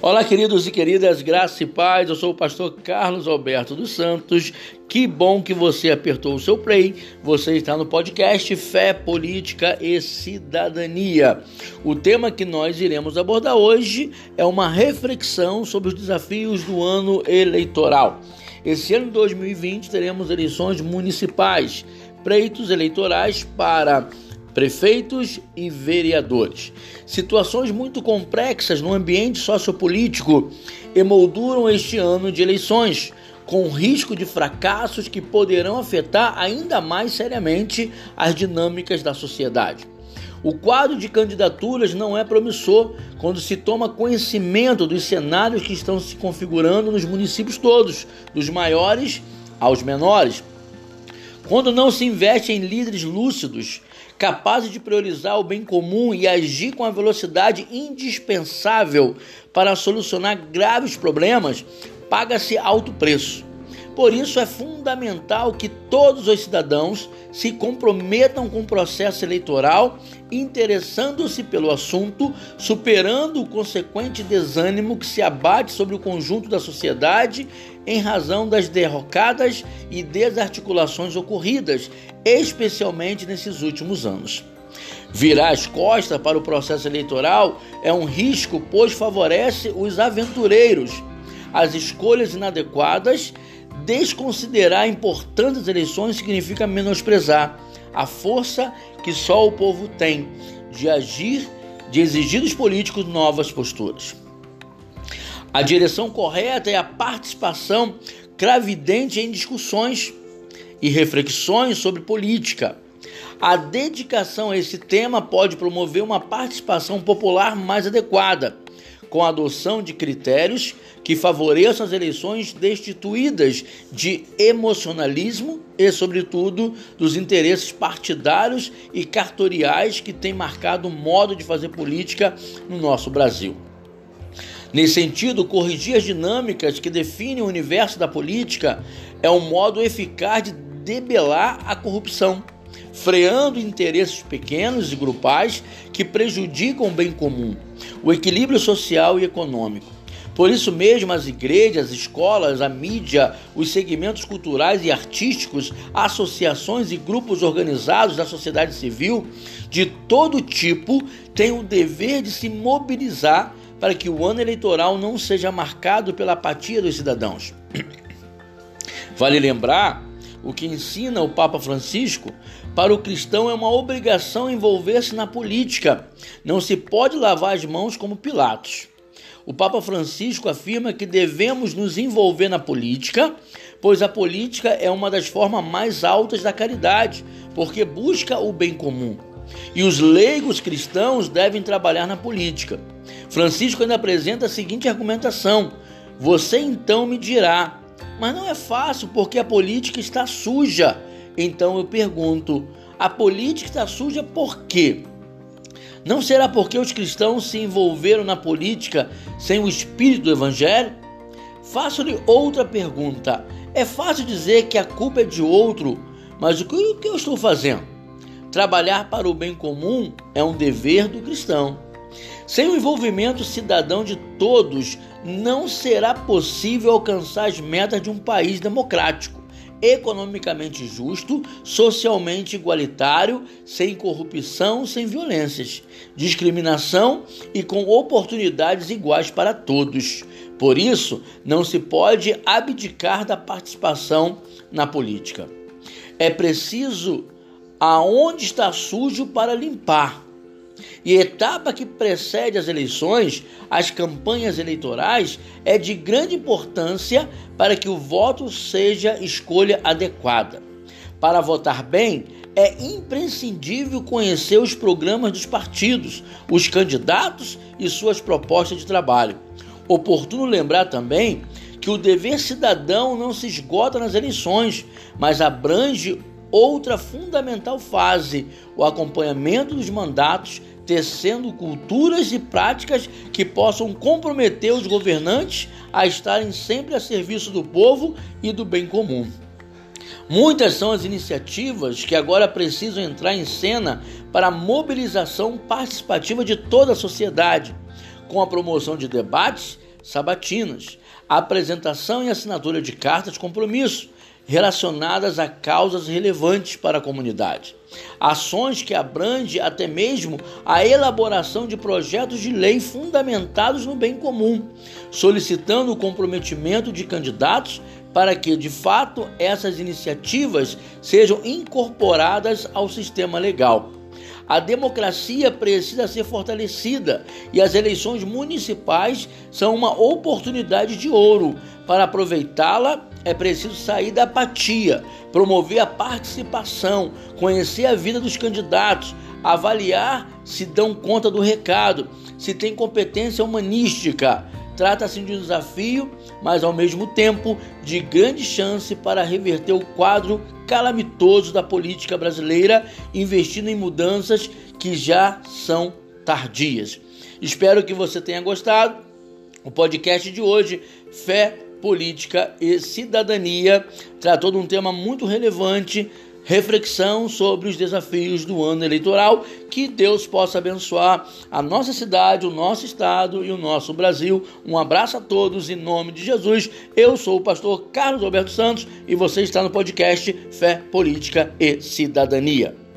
Olá, queridos e queridas, graça e paz. Eu sou o pastor Carlos Alberto dos Santos. Que bom que você apertou o seu play. Você está no podcast Fé, Política e Cidadania. O tema que nós iremos abordar hoje é uma reflexão sobre os desafios do ano eleitoral. Esse ano de 2020 teremos eleições municipais, pleitos eleitorais para prefeitos e vereadores. Situações muito complexas no ambiente sociopolítico emolduram este ano de eleições, com risco de fracassos que poderão afetar ainda mais seriamente as dinâmicas da sociedade. O quadro de candidaturas não é promissor quando se toma conhecimento dos cenários que estão se configurando nos municípios todos, dos maiores aos menores. Quando não se investe em líderes lúcidos, capazes de priorizar o bem comum e agir com a velocidade indispensável para solucionar graves problemas, paga-se alto preço. Por isso é fundamental que todos os cidadãos se comprometam com o processo eleitoral, interessando-se pelo assunto, superando o consequente desânimo que se abate sobre o conjunto da sociedade em razão das derrocadas e desarticulações ocorridas, especialmente nesses últimos anos. Virar as costas para o processo eleitoral é um risco, pois favorece os aventureiros. As escolhas inadequadas Desconsiderar importantes eleições significa menosprezar a força que só o povo tem de agir, de exigir dos políticos novas posturas. A direção correta é a participação cravidente em discussões e reflexões sobre política. A dedicação a esse tema pode promover uma participação popular mais adequada com a adoção de critérios que favoreçam as eleições destituídas de emocionalismo e, sobretudo, dos interesses partidários e cartoriais que têm marcado o modo de fazer política no nosso Brasil. Nesse sentido, corrigir as dinâmicas que definem o universo da política é um modo eficaz de debelar a corrupção, freando interesses pequenos e grupais que prejudicam o bem comum o equilíbrio social e econômico. Por isso mesmo, as igrejas, as escolas, a mídia, os segmentos culturais e artísticos, associações e grupos organizados da sociedade civil de todo tipo têm o dever de se mobilizar para que o ano eleitoral não seja marcado pela apatia dos cidadãos. Vale lembrar o que ensina o Papa Francisco, para o cristão é uma obrigação envolver-se na política. Não se pode lavar as mãos como Pilatos. O Papa Francisco afirma que devemos nos envolver na política, pois a política é uma das formas mais altas da caridade, porque busca o bem comum. E os leigos cristãos devem trabalhar na política. Francisco ainda apresenta a seguinte argumentação: Você então me dirá, mas não é fácil porque a política está suja. Então eu pergunto: a política está suja por quê? Não será porque os cristãos se envolveram na política sem o espírito do evangelho? Faço-lhe outra pergunta. É fácil dizer que a culpa é de outro, mas o que, eu estou fazendo? Trabalhar para o bem comum é um dever do cristão. Sem o envolvimento cidadão de todos, não será possível alcançar as metas de um país democrático, economicamente justo, socialmente igualitário, sem corrupção, sem violências, discriminação e com oportunidades iguais para todos. Por isso, não se pode abdicar da participação na política. É preciso aonde está sujo para limpar e etapa que precede as eleições, as campanhas eleitorais, é de grande importância para que o voto seja escolha adequada. Para votar bem, é imprescindível conhecer os programas dos partidos, os candidatos e suas propostas de trabalho. Oportuno lembrar também que o dever cidadão não se esgota nas eleições, mas abrange outra fundamental fase, o acompanhamento dos mandatos tecendo culturas e práticas que possam comprometer os governantes a estarem sempre a serviço do povo e do bem comum. Muitas são as iniciativas que agora precisam entrar em cena para a mobilização participativa de toda a sociedade, com a promoção de debates, sabatinas, apresentação e assinatura de cartas de compromisso relacionadas a causas relevantes para a comunidade. Ações que abrangem até mesmo a elaboração de projetos de lei fundamentados no bem comum, solicitando o comprometimento de candidatos para que, de fato, essas iniciativas sejam incorporadas ao sistema legal. A democracia precisa ser fortalecida e as eleições municipais são uma oportunidade de ouro. Para aproveitá-la, é preciso sair da apatia, promover a participação, conhecer a vida dos candidatos, avaliar se dão conta do recado, se tem competência humanística. Trata-se de um desafio, mas ao mesmo tempo de grande chance para reverter o quadro calamitoso da política brasileira, investindo em mudanças que já são tardias. Espero que você tenha gostado. O podcast de hoje, Fé, Política e Cidadania, tratou de um tema muito relevante reflexão sobre os desafios do ano eleitoral. Que Deus possa abençoar a nossa cidade, o nosso estado e o nosso Brasil. Um abraço a todos em nome de Jesus. Eu sou o pastor Carlos Alberto Santos e você está no podcast Fé, Política e Cidadania.